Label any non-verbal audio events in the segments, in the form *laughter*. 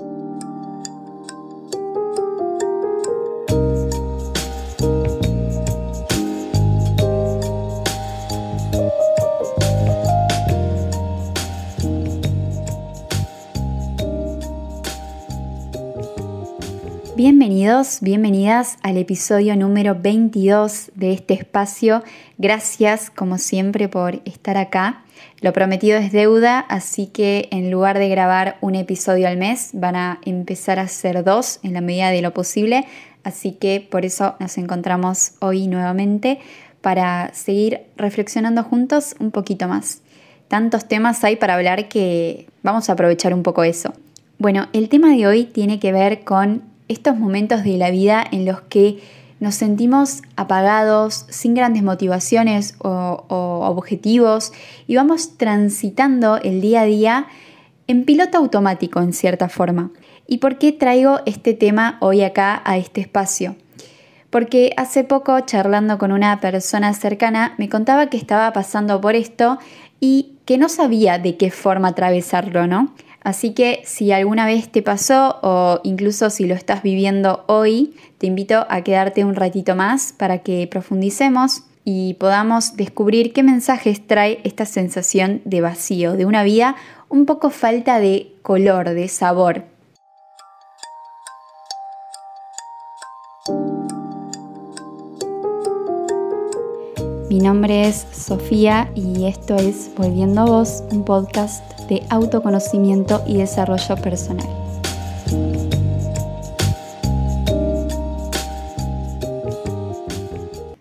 Música Bienvenidos, bienvenidas al episodio número 22 de este espacio. Gracias como siempre por estar acá. Lo prometido es deuda, así que en lugar de grabar un episodio al mes, van a empezar a ser dos en la medida de lo posible. Así que por eso nos encontramos hoy nuevamente para seguir reflexionando juntos un poquito más. Tantos temas hay para hablar que vamos a aprovechar un poco eso. Bueno, el tema de hoy tiene que ver con estos momentos de la vida en los que nos sentimos apagados, sin grandes motivaciones o, objetivos y vamos transitando el día a día en piloto automático en cierta forma. ¿Y por qué traigo este tema hoy acá a este espacio? Porque hace poco charlando con una persona cercana me contaba que estaba pasando por esto y que no sabía de qué forma atravesarlo, ¿no? Así que si alguna vez te pasó o incluso si lo estás viviendo hoy, te invito a quedarte un ratito más para que profundicemos y podamos descubrir qué mensajes trae esta sensación de vacío, de una vida un poco falta de color, de sabor. Mi nombre es Sofía y esto es Volviendo a Vos, un podcast de autoconocimiento y desarrollo personal.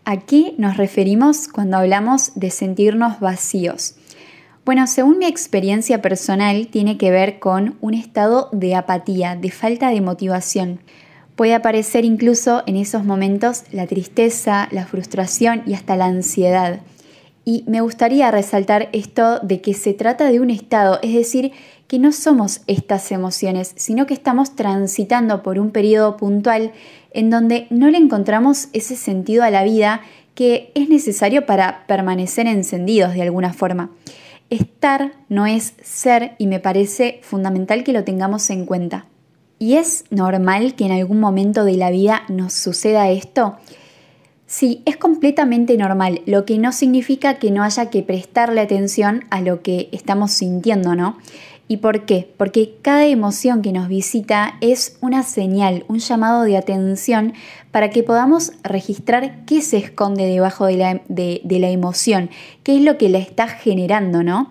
¿A qué nos referimos cuando hablamos de sentirnos vacíos? Bueno, según mi experiencia personal, tiene que ver con un estado de apatía, de falta de motivación. Puede aparecer incluso en esos momentos la tristeza, la frustración y hasta la ansiedad. Y me gustaría resaltar esto de que se trata de un estado, es decir, que no somos estas emociones, sino que estamos transitando por un periodo puntual en donde no le encontramos ese sentido a la vida que es necesario para permanecer encendidos de alguna forma. Estar no es ser y me parece fundamental que lo tengamos en cuenta. ¿Y es normal que en algún momento de la vida nos suceda esto? Sí, es completamente normal, lo que no significa que no haya que prestarle atención a lo que estamos sintiendo, ¿no? ¿Y por qué? Porque cada emoción que nos visita es una señal, un llamado de atención para que podamos registrar qué se esconde debajo de la, emoción, qué es lo que la está generando, ¿no?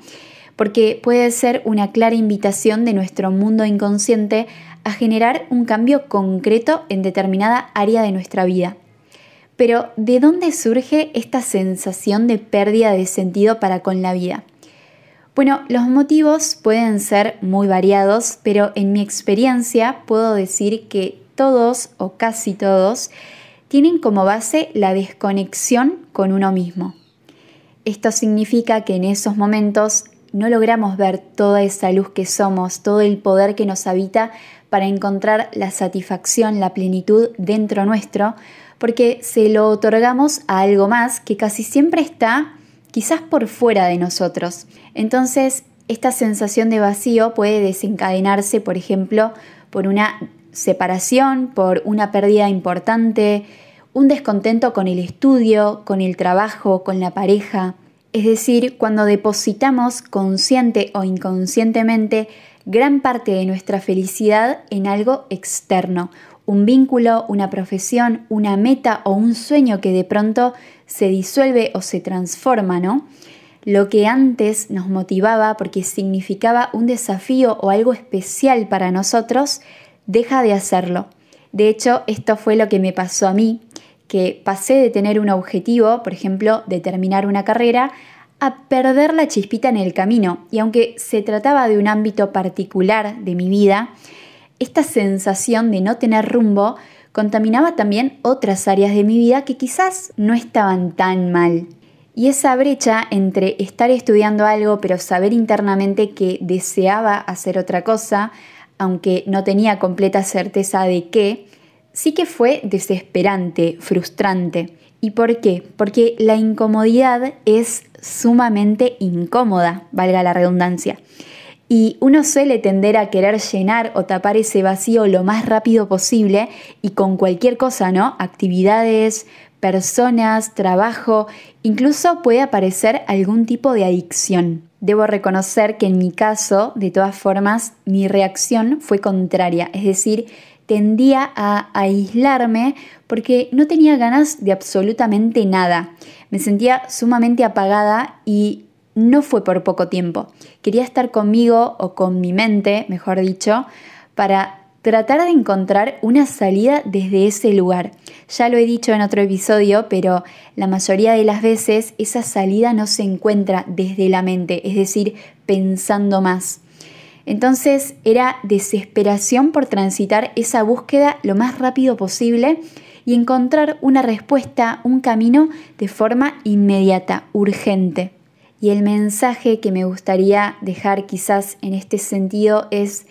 Porque puede ser una clara invitación de nuestro mundo inconsciente a generar un cambio concreto en determinada área de nuestra vida. Pero ¿de dónde surge esta sensación de pérdida de sentido para con la vida? Bueno, los motivos pueden ser muy variados, pero en mi experiencia puedo decir que todos o casi todos tienen como base la desconexión con uno mismo. Esto significa que en esos momentos no logramos ver toda esa luz que somos, todo el poder que nos habita para encontrar la satisfacción, la plenitud dentro nuestro, porque se lo otorgamos a algo más que casi siempre está quizás por fuera de nosotros. Entonces, esta sensación de vacío puede desencadenarse, por ejemplo, por una separación, por una pérdida importante, un descontento con el estudio, con el trabajo, con la pareja. Es decir, cuando depositamos consciente o inconscientemente gran parte de nuestra felicidad en algo externo, un vínculo, una profesión, una meta o un sueño que de pronto se disuelve o se transforma, ¿no? Lo que antes nos motivaba porque significaba un desafío o algo especial para nosotros, deja de hacerlo. De hecho, esto fue lo que me pasó a mí, que pasé de tener un objetivo, por ejemplo, de terminar una carrera, a perder la chispita en el camino. Y aunque se trataba de un ámbito particular de mi vida, esta sensación de no tener rumbo contaminaba también otras áreas de mi vida que quizás no estaban tan mal. Y esa brecha entre estar estudiando algo pero saber internamente que deseaba hacer otra cosa, aunque no tenía completa certeza de qué, sí que fue desesperante, frustrante. ¿Y por qué? Porque la incomodidad es sumamente incómoda, valga la redundancia. Y uno suele tender a querer llenar o tapar ese vacío lo más rápido posible y con cualquier cosa, ¿no? Actividades, personas, trabajo, incluso puede aparecer algún tipo de adicción. Debo reconocer que en mi caso, de todas formas, mi reacción fue contraria, es decir, tendía a aislarme porque no tenía ganas de absolutamente nada. Me sentía sumamente apagada y no fue por poco tiempo. Quería estar conmigo o con mi mente, mejor dicho, para tratar de encontrar una salida desde ese lugar. Ya lo he dicho en otro episodio, pero la mayoría de las veces esa salida no se encuentra desde la mente, es decir, pensando más. Entonces era desesperación por transitar esa búsqueda lo más rápido posible y encontrar una respuesta, un camino de forma inmediata, urgente. Y el mensaje que me gustaría dejar quizás en este sentido es,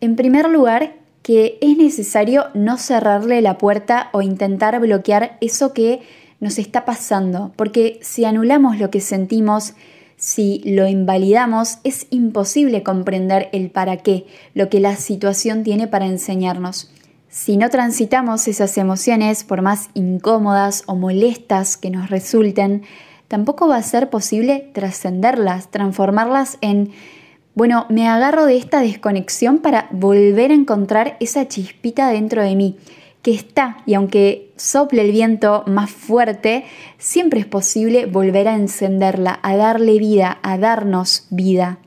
en primer lugar, que es necesario no cerrarle la puerta o intentar bloquear eso que nos está pasando, porque si anulamos lo que sentimos, si lo invalidamos, es imposible comprender el para qué, lo que la situación tiene para enseñarnos. Si no transitamos esas emociones, por más incómodas o molestas que nos resulten, tampoco va a ser posible trascenderlas, transformarlas en, bueno, me agarro de esta desconexión para volver a encontrar esa chispita dentro de mí, que está, y aunque sople el viento más fuerte, siempre es posible volver a encenderla, a darle vida, a darnos vida.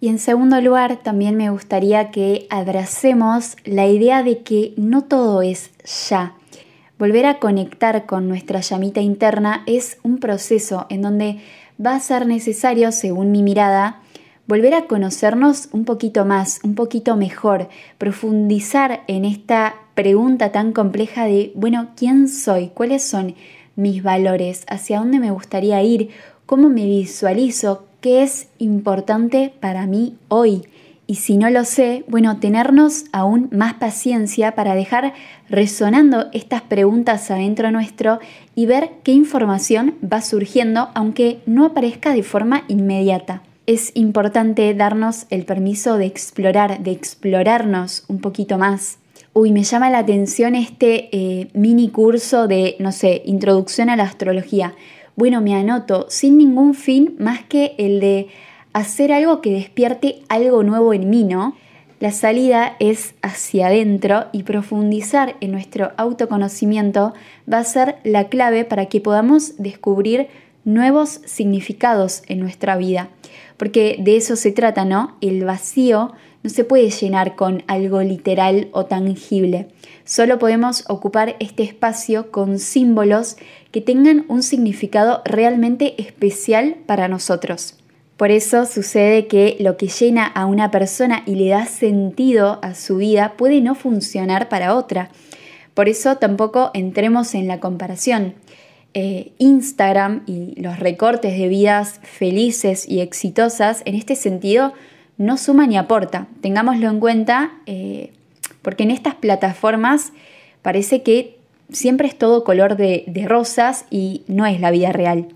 Y en segundo lugar, también me gustaría que abracemos la idea de que no todo es ya. Volver a conectar con nuestra llamita interna es un proceso en donde va a ser necesario, según mi mirada, volver a conocernos un poquito más, un poquito mejor, profundizar en esta pregunta tan compleja de, bueno, ¿quién soy? ¿Cuáles son mis valores? ¿Hacia dónde me gustaría ir? ¿Cómo me visualizo? ¿Qué es importante para mí hoy? Y si no lo sé, bueno, tenernos aún más paciencia para dejar resonando estas preguntas adentro nuestro y ver qué información va surgiendo aunque no aparezca de forma inmediata. Es importante darnos el permiso de explorar, de explorarnos un poquito más. Uy, me llama la atención este eh, mini curso de, no sé, introducción a la astrología. Bueno, me anoto sin ningún fin más que el de hacer algo que despierte algo nuevo en mí, ¿no? La salida es hacia adentro y profundizar en nuestro autoconocimiento va a ser la clave para que podamos descubrir nuevos significados en nuestra vida. Porque de eso se trata, ¿no? El vacío no se puede llenar con algo literal o tangible. Solo podemos ocupar este espacio con símbolos que tengan un significado realmente especial para nosotros. Por eso sucede que lo que llena a una persona y le da sentido a su vida puede no funcionar para otra. Por eso tampoco entremos en la comparación. Eh, Instagram y los recortes de vidas felices y exitosas en este sentido no suma ni aporta. Tengámoslo en cuenta eh, porque en estas plataformas parece que siempre es todo color de rosas y no es la vida real.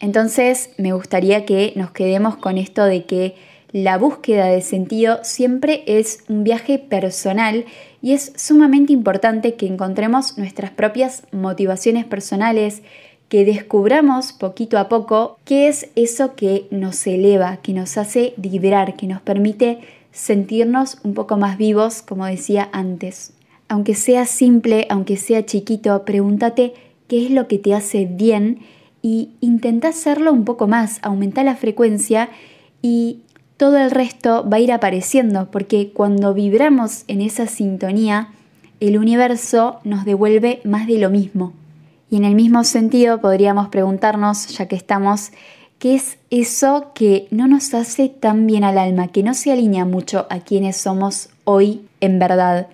Entonces me gustaría que nos quedemos con esto de que la búsqueda de sentido siempre es un viaje personal y es sumamente importante que encontremos nuestras propias motivaciones personales, que descubramos poquito a poco qué es eso que nos eleva, que nos hace vibrar, que nos permite sentirnos un poco más vivos, como decía antes. Aunque sea simple, aunque sea chiquito, pregúntate qué es lo que te hace bien y intenta hacerlo un poco más, aumenta la frecuencia y todo el resto va a ir apareciendo, porque cuando vibramos en esa sintonía, el universo nos devuelve más de lo mismo. Y en el mismo sentido podríamos preguntarnos, ya que estamos, ¿qué es eso que no nos hace tan bien al alma, que no se alinea mucho a quienes somos hoy en verdad?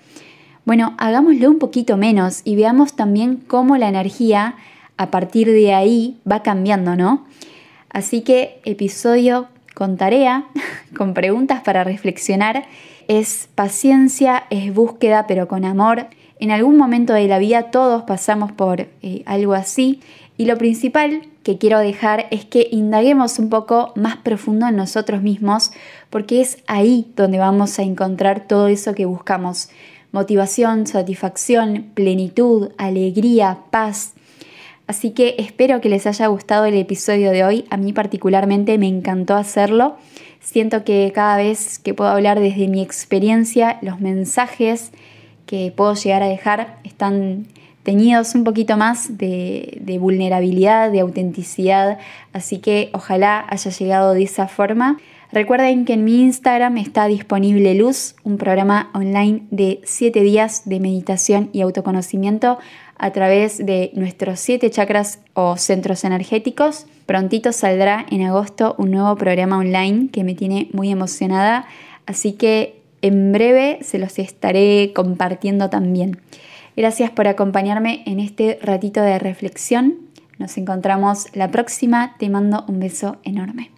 Bueno, hagámoslo un poquito menos y veamos también cómo la energía a partir de ahí va cambiando, ¿no? Así que episodio con tarea, *laughs* con preguntas para reflexionar, es paciencia, es búsqueda, pero con amor. En algún momento de la vida todos pasamos por eh, algo así y lo principal que quiero dejar es que indaguemos un poco más profundo en nosotros mismos, porque es ahí donde vamos a encontrar todo eso que buscamos. Motivación, satisfacción, plenitud, alegría, paz. Así que espero que les haya gustado el episodio de hoy. A mí particularmente me encantó hacerlo. Siento que cada vez que puedo hablar desde mi experiencia, los mensajes que puedo llegar a dejar están teñidos un poquito más de, de, vulnerabilidad, de autenticidad, así que ojalá haya llegado de esa forma. Recuerden que en mi Instagram está disponible Luz, un programa online de 7 días de meditación y autoconocimiento a través de nuestros 7 chakras o centros energéticos. Prontito saldrá en agosto un nuevo programa online que me tiene muy emocionada, así que en breve se los estaré compartiendo también. Gracias por acompañarme en este ratito de reflexión. Nos encontramos la próxima. Te mando un beso enorme.